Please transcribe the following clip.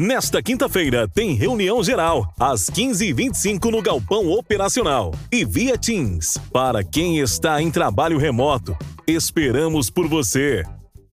Nesta quinta-feira tem reunião geral, às 15h25 no Galpão Operacional e via Teams. Para quem está em trabalho remoto, esperamos por você.